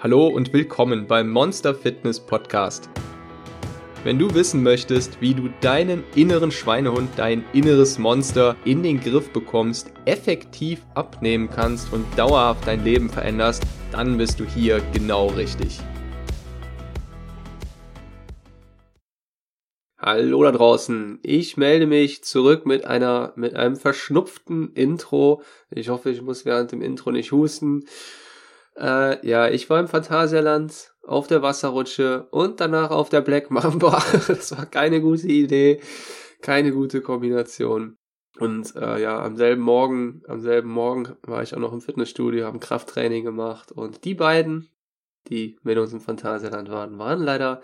Hallo und willkommen beim Monster Fitness Podcast. Wenn du wissen möchtest, wie du deinen inneren Schweinehund, dein inneres Monster in den Griff bekommst, effektiv abnehmen kannst und dauerhaft dein Leben veränderst, dann bist du hier genau richtig. Hallo da draußen. Ich melde mich zurück mit einer mit einem verschnupften Intro. Ich hoffe, ich muss während dem Intro nicht husten. Äh, ja, ich war im Phantasialand auf der Wasserrutsche und danach auf der Black Mamba. das war keine gute Idee, keine gute Kombination. Und äh, ja, am selben Morgen, am selben Morgen war ich auch noch im Fitnessstudio, haben Krafttraining gemacht und die beiden, die mit uns im Phantasialand waren, waren leider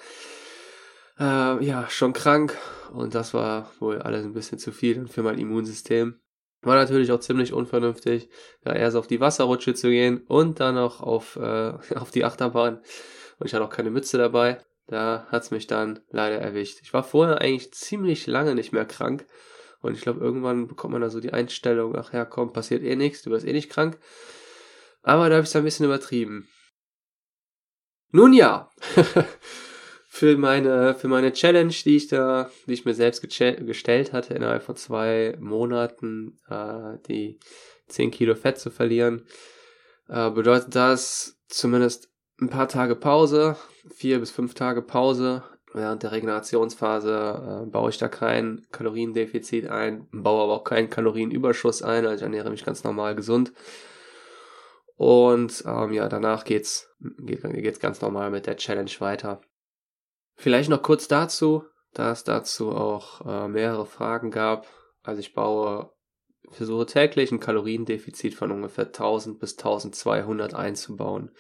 äh, ja schon krank und das war wohl alles ein bisschen zu viel für mein Immunsystem. War natürlich auch ziemlich unvernünftig, ja, erst auf die Wasserrutsche zu gehen und dann noch auf, äh, auf die Achterbahn. Und ich hatte auch keine Mütze dabei. Da hat's mich dann leider erwischt. Ich war vorher eigentlich ziemlich lange nicht mehr krank. Und ich glaube, irgendwann bekommt man da so die Einstellung, ach ja, komm, passiert eh nichts, du wirst eh nicht krank. Aber da habe ich es ein bisschen übertrieben. Nun ja, für meine, für meine Challenge, die ich da, die ich mir selbst gestellt hatte, innerhalb von zwei Monaten, äh, die 10 Kilo Fett zu verlieren, äh, bedeutet das zumindest ein paar Tage Pause, vier bis fünf Tage Pause. Während der Regenerationsphase äh, baue ich da kein Kaloriendefizit ein, baue aber auch keinen Kalorienüberschuss ein, also ich ernähre mich ganz normal gesund. Und ähm, ja, danach geht's, geht, geht's ganz normal mit der Challenge weiter. Vielleicht noch kurz dazu, da es dazu auch äh, mehrere Fragen gab. Also ich baue, versuche täglich ein Kaloriendefizit von ungefähr 1000 bis 1200 einzubauen.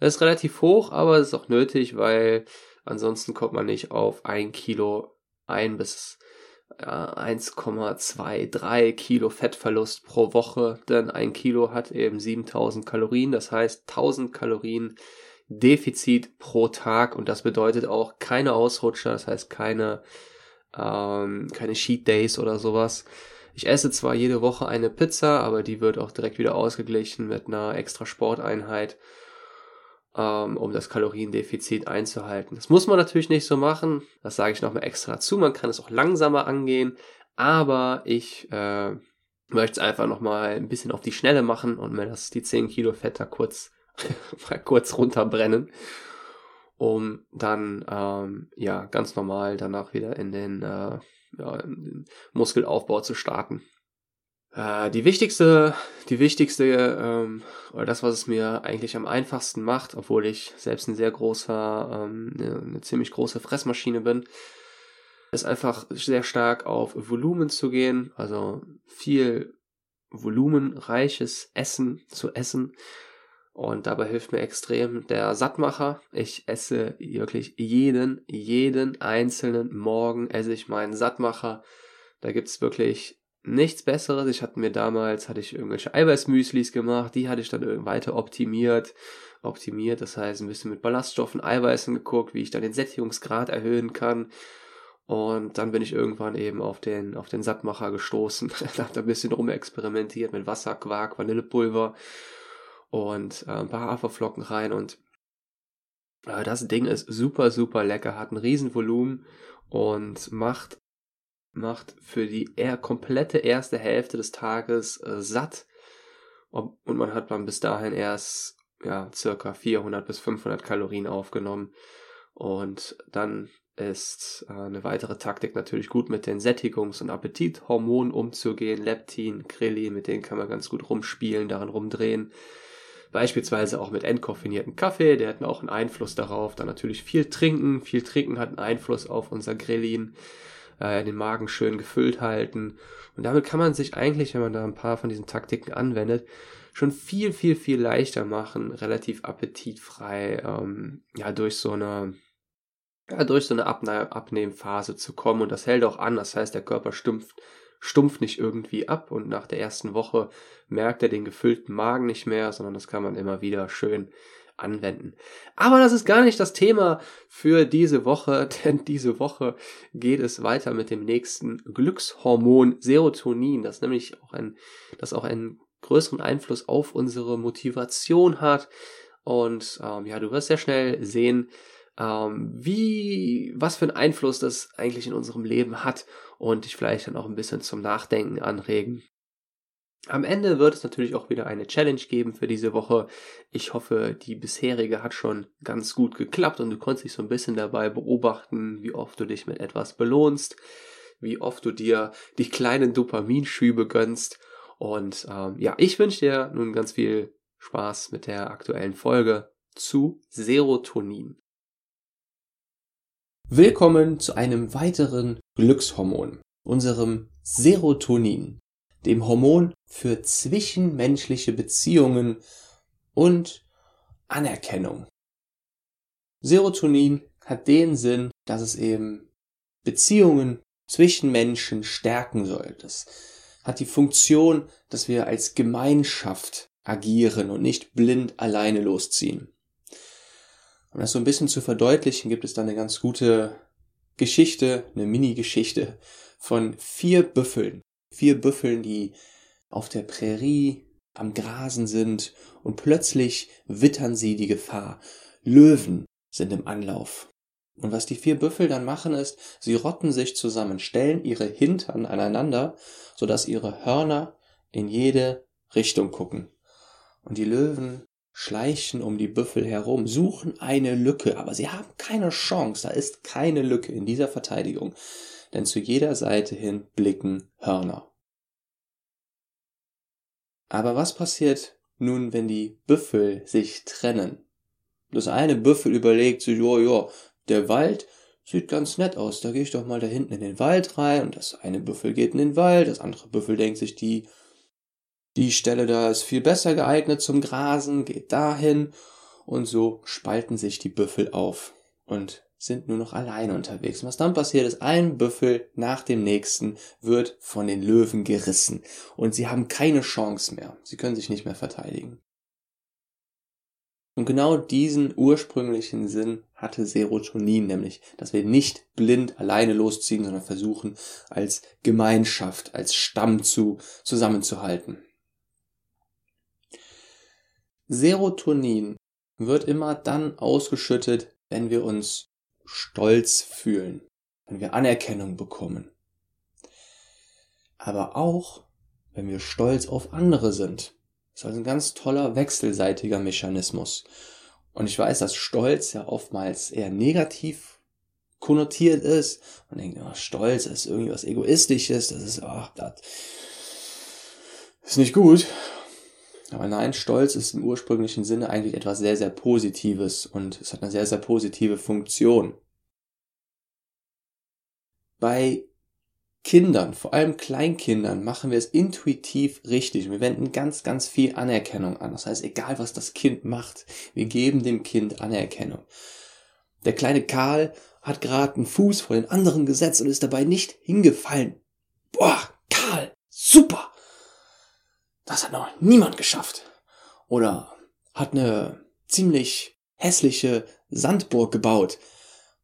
Das ist relativ hoch, aber es ist auch nötig, weil ansonsten kommt man nicht auf ein Kilo ein bis ja, 1,23 Kilo Fettverlust pro Woche, denn ein Kilo hat eben 7000 Kalorien, das heißt 1000 Kalorien Defizit pro Tag und das bedeutet auch keine Ausrutscher, das heißt keine, ähm, keine Cheat Days oder sowas. Ich esse zwar jede Woche eine Pizza, aber die wird auch direkt wieder ausgeglichen mit einer extra Sporteinheit, ähm, um das Kaloriendefizit einzuhalten. Das muss man natürlich nicht so machen, das sage ich nochmal extra zu. Man kann es auch langsamer angehen, aber ich äh, möchte es einfach nochmal ein bisschen auf die Schnelle machen und mir das die 10 Kilo Fetter kurz mal kurz runterbrennen, um dann ähm, ja ganz normal danach wieder in den, äh, ja, in den Muskelaufbau zu starten. Äh, die wichtigste, die wichtigste, ähm, oder das, was es mir eigentlich am einfachsten macht, obwohl ich selbst ein sehr großer, ähm, eine, eine ziemlich große Fressmaschine bin, ist einfach sehr stark auf Volumen zu gehen, also viel volumenreiches Essen zu essen und dabei hilft mir extrem der Sattmacher. Ich esse wirklich jeden, jeden einzelnen Morgen esse ich meinen Sattmacher. Da gibt's wirklich nichts Besseres. Ich hatte mir damals, hatte ich irgendwelche Eiweißmüslis gemacht, die hatte ich dann weiter optimiert. Optimiert, das heißt ein bisschen mit Ballaststoffen, Eiweißen geguckt, wie ich dann den Sättigungsgrad erhöhen kann. Und dann bin ich irgendwann eben auf den, auf den Sattmacher gestoßen. da habe ein bisschen rumexperimentiert mit Wasser, Quark, Vanillepulver und äh, ein paar Haferflocken rein und äh, das Ding ist super, super lecker, hat ein Riesenvolumen und macht, macht für die eher komplette erste Hälfte des Tages äh, satt und man hat dann bis dahin erst ja, circa 400 bis 500 Kalorien aufgenommen und dann ist äh, eine weitere Taktik natürlich gut mit den Sättigungs- und Appetithormonen umzugehen. Leptin, Krillin, mit denen kann man ganz gut rumspielen, daran rumdrehen. Beispielsweise auch mit entkoffinierten Kaffee, der hat auch einen Einfluss darauf. Dann natürlich viel trinken. Viel trinken hat einen Einfluss auf unser Grillin, äh, den Magen schön gefüllt halten. Und damit kann man sich eigentlich, wenn man da ein paar von diesen Taktiken anwendet, schon viel, viel, viel leichter machen, relativ appetitfrei, ähm, ja, durch so eine, ja, durch so eine Abne Abnehmphase zu kommen. Und das hält auch an. Das heißt, der Körper stumpft stumpft nicht irgendwie ab und nach der ersten Woche merkt er den gefüllten Magen nicht mehr, sondern das kann man immer wieder schön anwenden. Aber das ist gar nicht das Thema für diese Woche, denn diese Woche geht es weiter mit dem nächsten Glückshormon Serotonin, das nämlich auch ein, das auch einen größeren Einfluss auf unsere Motivation hat, Und ähm, ja, du wirst sehr schnell sehen, ähm, wie, was für einen Einfluss das eigentlich in unserem Leben hat und dich vielleicht dann auch ein bisschen zum Nachdenken anregen. Am Ende wird es natürlich auch wieder eine Challenge geben für diese Woche. Ich hoffe, die bisherige hat schon ganz gut geklappt und du konntest dich so ein bisschen dabei beobachten, wie oft du dich mit etwas belohnst, wie oft du dir die kleinen Dopaminschübe gönnst. Und ähm, ja, ich wünsche dir nun ganz viel Spaß mit der aktuellen Folge zu Serotonin. Willkommen zu einem weiteren Glückshormon, unserem Serotonin, dem Hormon für zwischenmenschliche Beziehungen und Anerkennung. Serotonin hat den Sinn, dass es eben Beziehungen zwischen Menschen stärken soll. Das hat die Funktion, dass wir als Gemeinschaft agieren und nicht blind alleine losziehen. Um das so ein bisschen zu verdeutlichen, gibt es da eine ganz gute Geschichte, eine Mini-Geschichte von vier Büffeln. Vier Büffeln, die auf der Prärie am Grasen sind und plötzlich wittern sie die Gefahr. Löwen sind im Anlauf. Und was die vier Büffel dann machen ist, sie rotten sich zusammen, stellen ihre Hintern aneinander, sodass ihre Hörner in jede Richtung gucken. Und die Löwen schleichen um die Büffel herum, suchen eine Lücke, aber sie haben keine Chance, da ist keine Lücke in dieser Verteidigung, denn zu jeder Seite hin blicken Hörner. Aber was passiert nun, wenn die Büffel sich trennen? Das eine Büffel überlegt sich, jo, jo, der Wald sieht ganz nett aus, da gehe ich doch mal da hinten in den Wald rein und das eine Büffel geht in den Wald, das andere Büffel denkt sich, die die Stelle da ist viel besser geeignet zum Grasen, geht dahin und so spalten sich die Büffel auf und sind nur noch alleine unterwegs. Was dann passiert ist, ein Büffel nach dem nächsten wird von den Löwen gerissen und sie haben keine Chance mehr. Sie können sich nicht mehr verteidigen. Und genau diesen ursprünglichen Sinn hatte Serotonin, nämlich, dass wir nicht blind alleine losziehen, sondern versuchen, als Gemeinschaft, als Stamm zu, zusammenzuhalten. Serotonin wird immer dann ausgeschüttet, wenn wir uns stolz fühlen, wenn wir Anerkennung bekommen. Aber auch, wenn wir stolz auf andere sind. Das ist also ein ganz toller wechselseitiger Mechanismus. Und ich weiß, dass Stolz ja oftmals eher negativ konnotiert ist. Man denkt, oh, Stolz ist irgendwie was Egoistisches, das ist, ach, das ist nicht gut. Aber nein, Stolz ist im ursprünglichen Sinne eigentlich etwas sehr, sehr Positives und es hat eine sehr, sehr positive Funktion. Bei Kindern, vor allem Kleinkindern, machen wir es intuitiv richtig. Wir wenden ganz, ganz viel Anerkennung an. Das heißt, egal was das Kind macht, wir geben dem Kind Anerkennung. Der kleine Karl hat gerade einen Fuß vor den anderen gesetzt und ist dabei nicht hingefallen. Boah, Karl, super! Das hat noch niemand geschafft. Oder hat eine ziemlich hässliche Sandburg gebaut.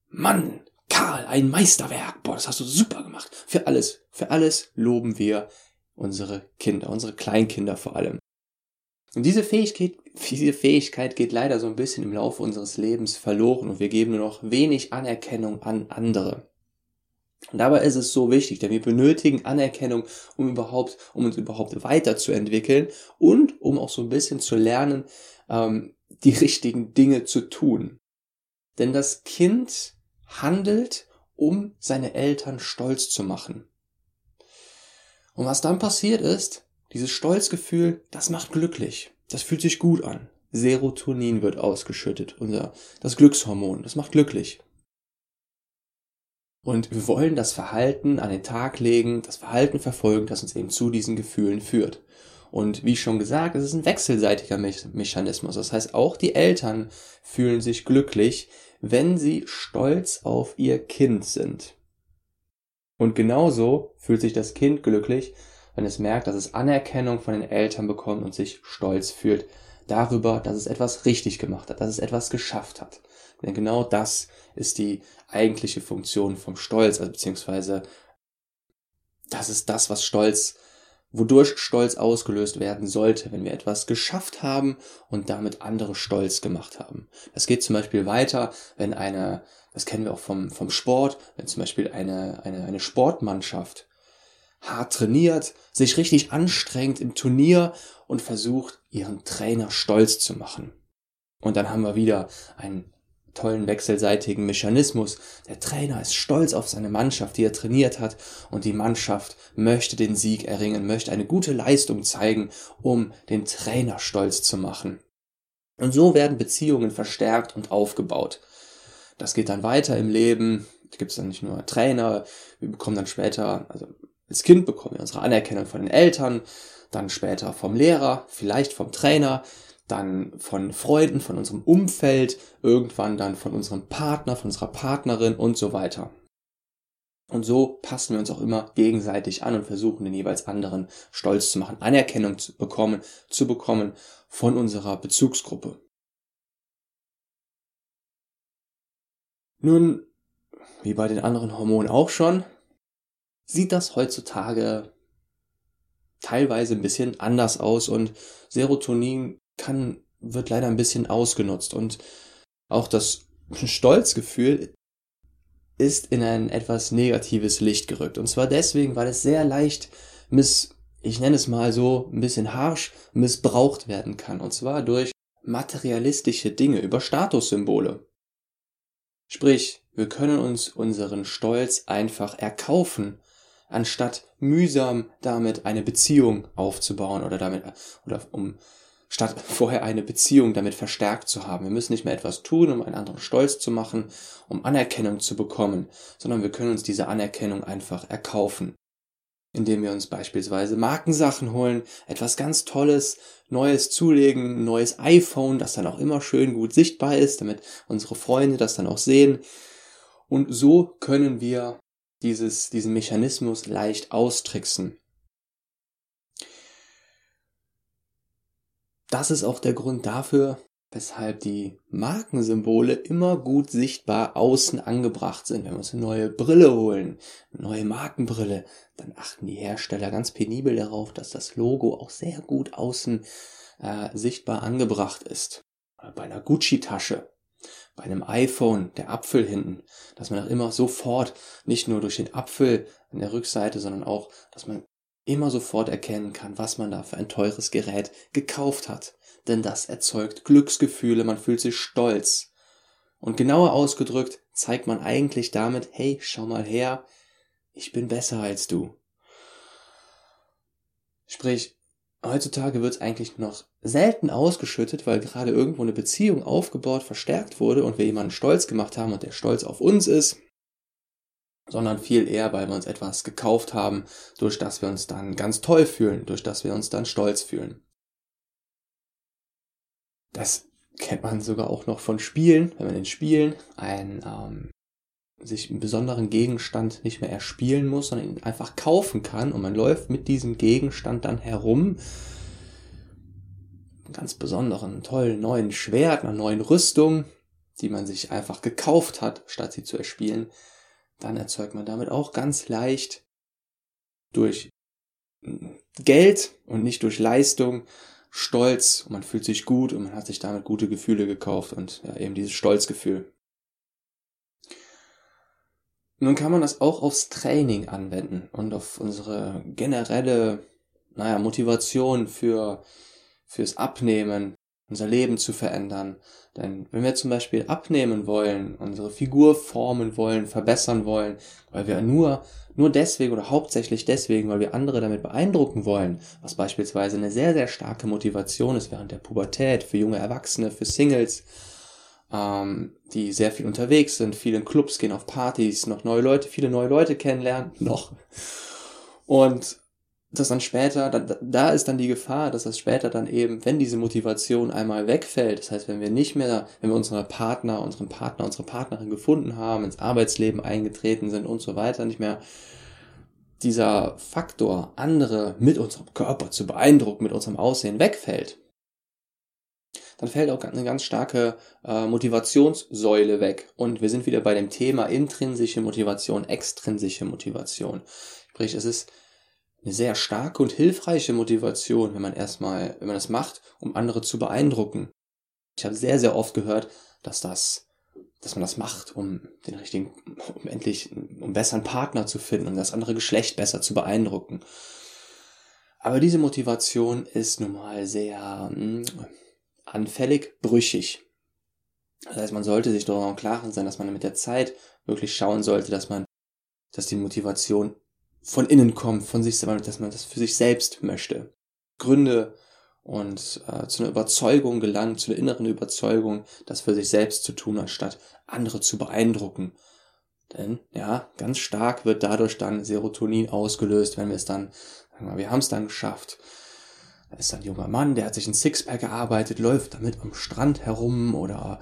Mann, Karl, ein Meisterwerk. Boah, das hast du super gemacht. Für alles, für alles loben wir unsere Kinder, unsere Kleinkinder vor allem. Und diese Fähigkeit, diese Fähigkeit geht leider so ein bisschen im Laufe unseres Lebens verloren und wir geben nur noch wenig Anerkennung an andere. Und dabei ist es so wichtig, denn wir benötigen Anerkennung, um überhaupt, um uns überhaupt weiterzuentwickeln und um auch so ein bisschen zu lernen, ähm, die richtigen Dinge zu tun. Denn das Kind handelt, um seine Eltern stolz zu machen. Und was dann passiert ist, dieses Stolzgefühl, das macht glücklich. Das fühlt sich gut an. Serotonin wird ausgeschüttet, unser, das Glückshormon. Das macht glücklich. Und wir wollen das Verhalten an den Tag legen, das Verhalten verfolgen, das uns eben zu diesen Gefühlen führt. Und wie schon gesagt, es ist ein wechselseitiger Me Mechanismus. Das heißt, auch die Eltern fühlen sich glücklich, wenn sie stolz auf ihr Kind sind. Und genauso fühlt sich das Kind glücklich, wenn es merkt, dass es Anerkennung von den Eltern bekommt und sich stolz fühlt darüber, dass es etwas richtig gemacht hat, dass es etwas geschafft hat. Denn genau das ist die eigentliche Funktion vom Stolz, also beziehungsweise das ist das, was Stolz wodurch Stolz ausgelöst werden sollte, wenn wir etwas geschafft haben und damit andere stolz gemacht haben. Das geht zum Beispiel weiter, wenn eine, das kennen wir auch vom, vom Sport, wenn zum Beispiel eine, eine, eine Sportmannschaft hart trainiert, sich richtig anstrengt im Turnier und versucht, ihren Trainer stolz zu machen. Und dann haben wir wieder einen tollen wechselseitigen Mechanismus. Der Trainer ist stolz auf seine Mannschaft, die er trainiert hat, und die Mannschaft möchte den Sieg erringen, möchte eine gute Leistung zeigen, um den Trainer stolz zu machen. Und so werden Beziehungen verstärkt und aufgebaut. Das geht dann weiter im Leben. Da gibt es dann nicht nur Trainer, wir bekommen dann später, also als Kind bekommen wir unsere Anerkennung von den Eltern, dann später vom Lehrer, vielleicht vom Trainer, dann von Freunden, von unserem Umfeld, irgendwann dann von unserem Partner, von unserer Partnerin und so weiter. Und so passen wir uns auch immer gegenseitig an und versuchen den jeweils anderen stolz zu machen, Anerkennung zu bekommen, zu bekommen von unserer Bezugsgruppe. Nun, wie bei den anderen Hormonen auch schon, sieht das heutzutage teilweise ein bisschen anders aus und Serotonin kann, wird leider ein bisschen ausgenutzt und auch das Stolzgefühl ist in ein etwas negatives Licht gerückt. Und zwar deswegen, weil es sehr leicht miss, ich nenne es mal so, ein bisschen harsch missbraucht werden kann. Und zwar durch materialistische Dinge, über Statussymbole. Sprich, wir können uns unseren Stolz einfach erkaufen anstatt mühsam damit eine Beziehung aufzubauen oder damit, oder um, statt vorher eine Beziehung damit verstärkt zu haben. Wir müssen nicht mehr etwas tun, um einen anderen stolz zu machen, um Anerkennung zu bekommen, sondern wir können uns diese Anerkennung einfach erkaufen. Indem wir uns beispielsweise Markensachen holen, etwas ganz Tolles, Neues zulegen, ein neues iPhone, das dann auch immer schön gut sichtbar ist, damit unsere Freunde das dann auch sehen. Und so können wir dieses, diesen Mechanismus leicht austricksen. Das ist auch der Grund dafür, weshalb die Markensymbole immer gut sichtbar außen angebracht sind. Wenn wir uns eine neue Brille holen, eine neue Markenbrille, dann achten die Hersteller ganz penibel darauf, dass das Logo auch sehr gut außen äh, sichtbar angebracht ist. Bei einer Gucci-Tasche bei einem iPhone, der Apfel hinten, dass man auch immer sofort, nicht nur durch den Apfel an der Rückseite, sondern auch, dass man immer sofort erkennen kann, was man da für ein teures Gerät gekauft hat. Denn das erzeugt Glücksgefühle, man fühlt sich stolz. Und genauer ausgedrückt zeigt man eigentlich damit, hey, schau mal her, ich bin besser als du. Sprich, heutzutage wird es eigentlich noch selten ausgeschüttet, weil gerade irgendwo eine Beziehung aufgebaut, verstärkt wurde und wir jemanden stolz gemacht haben und der stolz auf uns ist, sondern viel eher, weil wir uns etwas gekauft haben, durch das wir uns dann ganz toll fühlen, durch das wir uns dann stolz fühlen. Das kennt man sogar auch noch von Spielen, wenn man in Spielen ein ähm, sich einen besonderen Gegenstand nicht mehr erspielen muss, sondern ihn einfach kaufen kann und man läuft mit diesem Gegenstand dann herum. Einen ganz besonderen, tollen neuen Schwert, einer neuen Rüstung, die man sich einfach gekauft hat, statt sie zu erspielen. Dann erzeugt man damit auch ganz leicht durch Geld und nicht durch Leistung Stolz und man fühlt sich gut und man hat sich damit gute Gefühle gekauft und ja, eben dieses Stolzgefühl. Nun kann man das auch aufs Training anwenden und auf unsere generelle, naja, Motivation für, fürs Abnehmen, unser Leben zu verändern. Denn wenn wir zum Beispiel abnehmen wollen, unsere Figur formen wollen, verbessern wollen, weil wir nur, nur deswegen oder hauptsächlich deswegen, weil wir andere damit beeindrucken wollen, was beispielsweise eine sehr, sehr starke Motivation ist während der Pubertät für junge Erwachsene, für Singles, ähm, die sehr viel unterwegs sind, viele in Clubs gehen, auf Partys, noch neue Leute, viele neue Leute kennenlernen, noch. Und das dann später, da, da ist dann die Gefahr, dass das später dann eben, wenn diese Motivation einmal wegfällt, das heißt, wenn wir nicht mehr, wenn wir unsere Partner, unseren Partner, unsere Partnerin gefunden haben, ins Arbeitsleben eingetreten sind und so weiter, nicht mehr dieser Faktor, andere mit unserem Körper zu beeindrucken, mit unserem Aussehen wegfällt, dann fällt auch eine ganz starke äh, Motivationssäule weg. Und wir sind wieder bei dem Thema intrinsische Motivation, extrinsische Motivation. Sprich, es ist eine sehr starke und hilfreiche Motivation, wenn man erstmal, wenn man das macht, um andere zu beeindrucken. Ich habe sehr, sehr oft gehört, dass das, dass man das macht, um den richtigen, um endlich, um besseren Partner zu finden, um das andere Geschlecht besser zu beeindrucken. Aber diese Motivation ist nun mal sehr mh, hm, anfällig, brüchig. Das heißt, man sollte sich darüber im Klaren sein, dass man mit der Zeit wirklich schauen sollte, dass man, dass die Motivation von innen kommt, von sich selber, dass man das für sich selbst möchte. Gründe und äh, zu einer Überzeugung gelangt, zu einer inneren Überzeugung, das für sich selbst zu tun, anstatt andere zu beeindrucken. Denn ja, ganz stark wird dadurch dann Serotonin ausgelöst, wenn wir es dann, sagen wir, mal, wir haben es dann geschafft. Da ist ein junger Mann, der hat sich ein Sixpack gearbeitet, läuft damit am Strand herum oder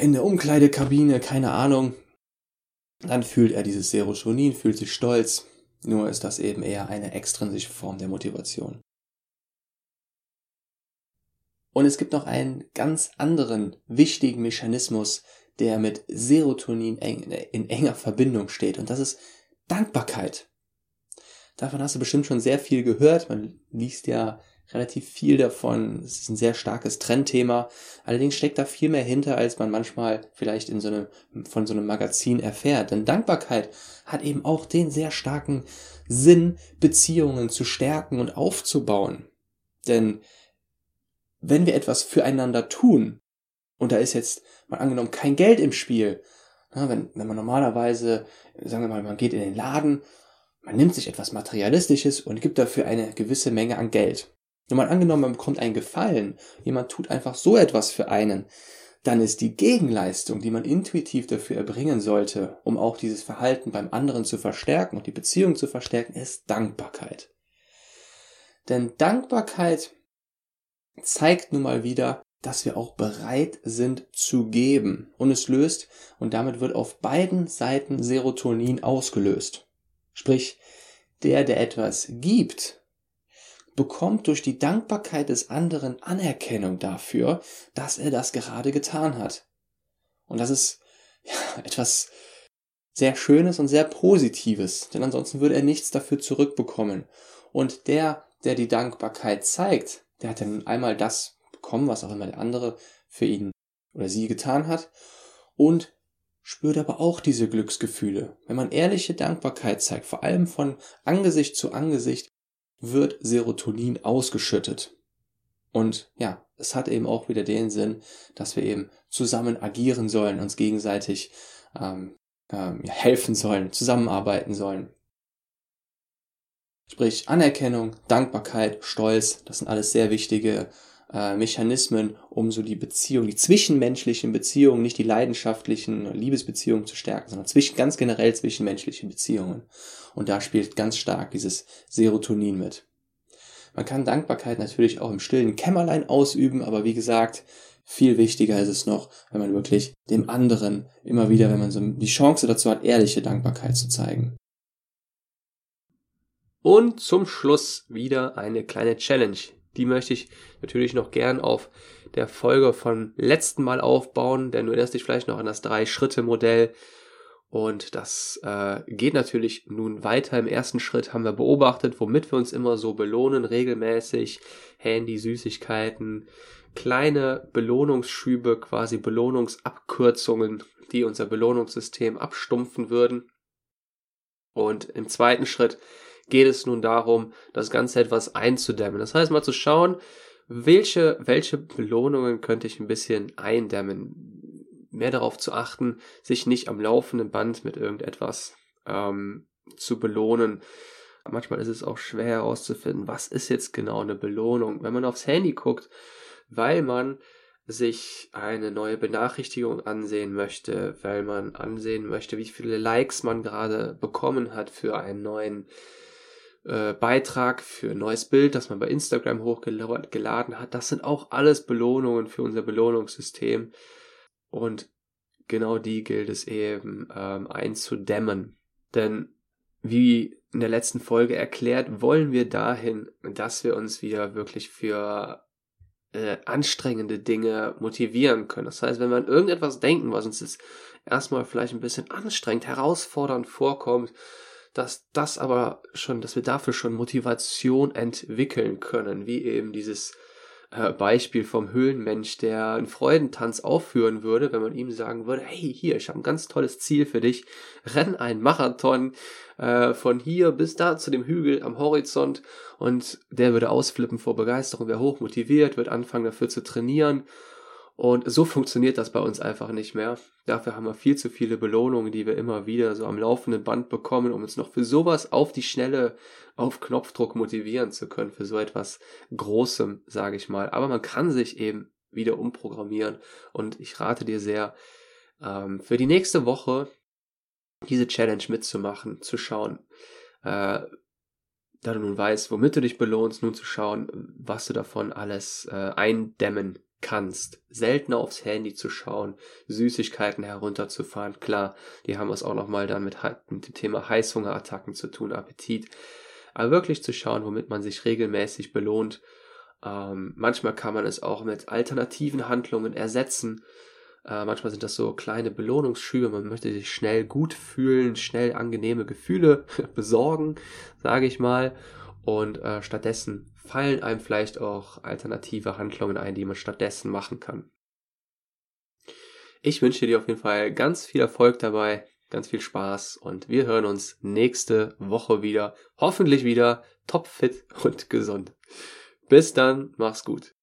in der Umkleidekabine, keine Ahnung. Dann fühlt er dieses Serotonin, fühlt sich stolz. Nur ist das eben eher eine extrinsische Form der Motivation. Und es gibt noch einen ganz anderen wichtigen Mechanismus, der mit Serotonin in enger Verbindung steht. Und das ist Dankbarkeit. Davon hast du bestimmt schon sehr viel gehört. Man liest ja relativ viel davon. Es ist ein sehr starkes Trendthema. Allerdings steckt da viel mehr hinter, als man manchmal vielleicht in so einem, von so einem Magazin erfährt. Denn Dankbarkeit hat eben auch den sehr starken Sinn, Beziehungen zu stärken und aufzubauen. Denn wenn wir etwas füreinander tun, und da ist jetzt mal angenommen kein Geld im Spiel, na, wenn, wenn man normalerweise, sagen wir mal, man geht in den Laden, man nimmt sich etwas Materialistisches und gibt dafür eine gewisse Menge an Geld. Wenn man angenommen, man bekommt einen Gefallen, jemand tut einfach so etwas für einen, dann ist die Gegenleistung, die man intuitiv dafür erbringen sollte, um auch dieses Verhalten beim anderen zu verstärken und die Beziehung zu verstärken, ist Dankbarkeit. Denn Dankbarkeit zeigt nun mal wieder, dass wir auch bereit sind zu geben. Und es löst, und damit wird auf beiden Seiten Serotonin ausgelöst. Sprich, der, der etwas gibt, bekommt durch die Dankbarkeit des anderen Anerkennung dafür, dass er das gerade getan hat. Und das ist ja, etwas sehr Schönes und sehr Positives, denn ansonsten würde er nichts dafür zurückbekommen. Und der, der die Dankbarkeit zeigt, der hat dann einmal das bekommen, was auch immer der andere für ihn oder sie getan hat, und spürt aber auch diese Glücksgefühle. Wenn man ehrliche Dankbarkeit zeigt, vor allem von Angesicht zu Angesicht, wird Serotonin ausgeschüttet. Und ja, es hat eben auch wieder den Sinn, dass wir eben zusammen agieren sollen, uns gegenseitig ähm, ähm, helfen sollen, zusammenarbeiten sollen. Sprich Anerkennung, Dankbarkeit, Stolz, das sind alles sehr wichtige äh, Mechanismen, um so die Beziehung, die zwischenmenschlichen Beziehungen, nicht die leidenschaftlichen Liebesbeziehungen zu stärken, sondern zwischen, ganz generell zwischenmenschliche Beziehungen. Und da spielt ganz stark dieses Serotonin mit. Man kann Dankbarkeit natürlich auch im stillen Kämmerlein ausüben, aber wie gesagt, viel wichtiger ist es noch, wenn man wirklich dem anderen immer wieder, wenn man so die Chance dazu hat, ehrliche Dankbarkeit zu zeigen. Und zum Schluss wieder eine kleine Challenge, die möchte ich natürlich noch gern auf der Folge von letzten Mal aufbauen, denn du erinnerst dich vielleicht noch an das Drei-Schritte-Modell. Und das äh, geht natürlich nun weiter. Im ersten Schritt haben wir beobachtet, womit wir uns immer so belohnen, regelmäßig. Handy, Süßigkeiten, kleine Belohnungsschübe, quasi Belohnungsabkürzungen, die unser Belohnungssystem abstumpfen würden. Und im zweiten Schritt geht es nun darum, das Ganze etwas einzudämmen. Das heißt mal zu schauen, welche, welche Belohnungen könnte ich ein bisschen eindämmen. Mehr darauf zu achten, sich nicht am laufenden Band mit irgendetwas ähm, zu belohnen. Manchmal ist es auch schwer herauszufinden, was ist jetzt genau eine Belohnung. Wenn man aufs Handy guckt, weil man sich eine neue Benachrichtigung ansehen möchte, weil man ansehen möchte, wie viele Likes man gerade bekommen hat für einen neuen äh, Beitrag für ein neues Bild, das man bei Instagram hochgeladen hat. Das sind auch alles Belohnungen für unser Belohnungssystem. Und genau die gilt es eben ähm, einzudämmen. Denn wie in der letzten Folge erklärt, wollen wir dahin, dass wir uns wieder wirklich für äh, anstrengende Dinge motivieren können. Das heißt, wenn wir an irgendetwas denken, was uns jetzt erstmal vielleicht ein bisschen anstrengend, herausfordernd vorkommt, dass das aber schon, dass wir dafür schon Motivation entwickeln können, wie eben dieses äh, Beispiel vom Höhlenmensch, der einen Freudentanz aufführen würde, wenn man ihm sagen würde, hey, hier, ich habe ein ganz tolles Ziel für dich, renn einen Marathon äh, von hier bis da zu dem Hügel am Horizont. Und der würde ausflippen vor Begeisterung, wäre hoch motiviert, wird anfangen dafür zu trainieren und so funktioniert das bei uns einfach nicht mehr. Dafür haben wir viel zu viele Belohnungen, die wir immer wieder so am laufenden Band bekommen, um uns noch für sowas auf die Schnelle, auf Knopfdruck motivieren zu können, für so etwas Großem, sage ich mal. Aber man kann sich eben wieder umprogrammieren und ich rate dir sehr, ähm, für die nächste Woche diese Challenge mitzumachen, zu schauen, äh, da du nun weißt, womit du dich belohnst, nun zu schauen, was du davon alles äh, eindämmen kannst, seltener aufs Handy zu schauen, Süßigkeiten herunterzufahren. Klar, die haben es auch nochmal dann mit, mit dem Thema Heißhungerattacken zu tun, Appetit. Aber wirklich zu schauen, womit man sich regelmäßig belohnt. Ähm, manchmal kann man es auch mit alternativen Handlungen ersetzen. Äh, manchmal sind das so kleine Belohnungsschübe. Man möchte sich schnell gut fühlen, schnell angenehme Gefühle besorgen, sage ich mal. Und äh, stattdessen fallen einem vielleicht auch alternative Handlungen ein, die man stattdessen machen kann. Ich wünsche dir auf jeden Fall ganz viel Erfolg dabei, ganz viel Spaß und wir hören uns nächste Woche wieder. Hoffentlich wieder topfit und gesund. Bis dann, mach's gut.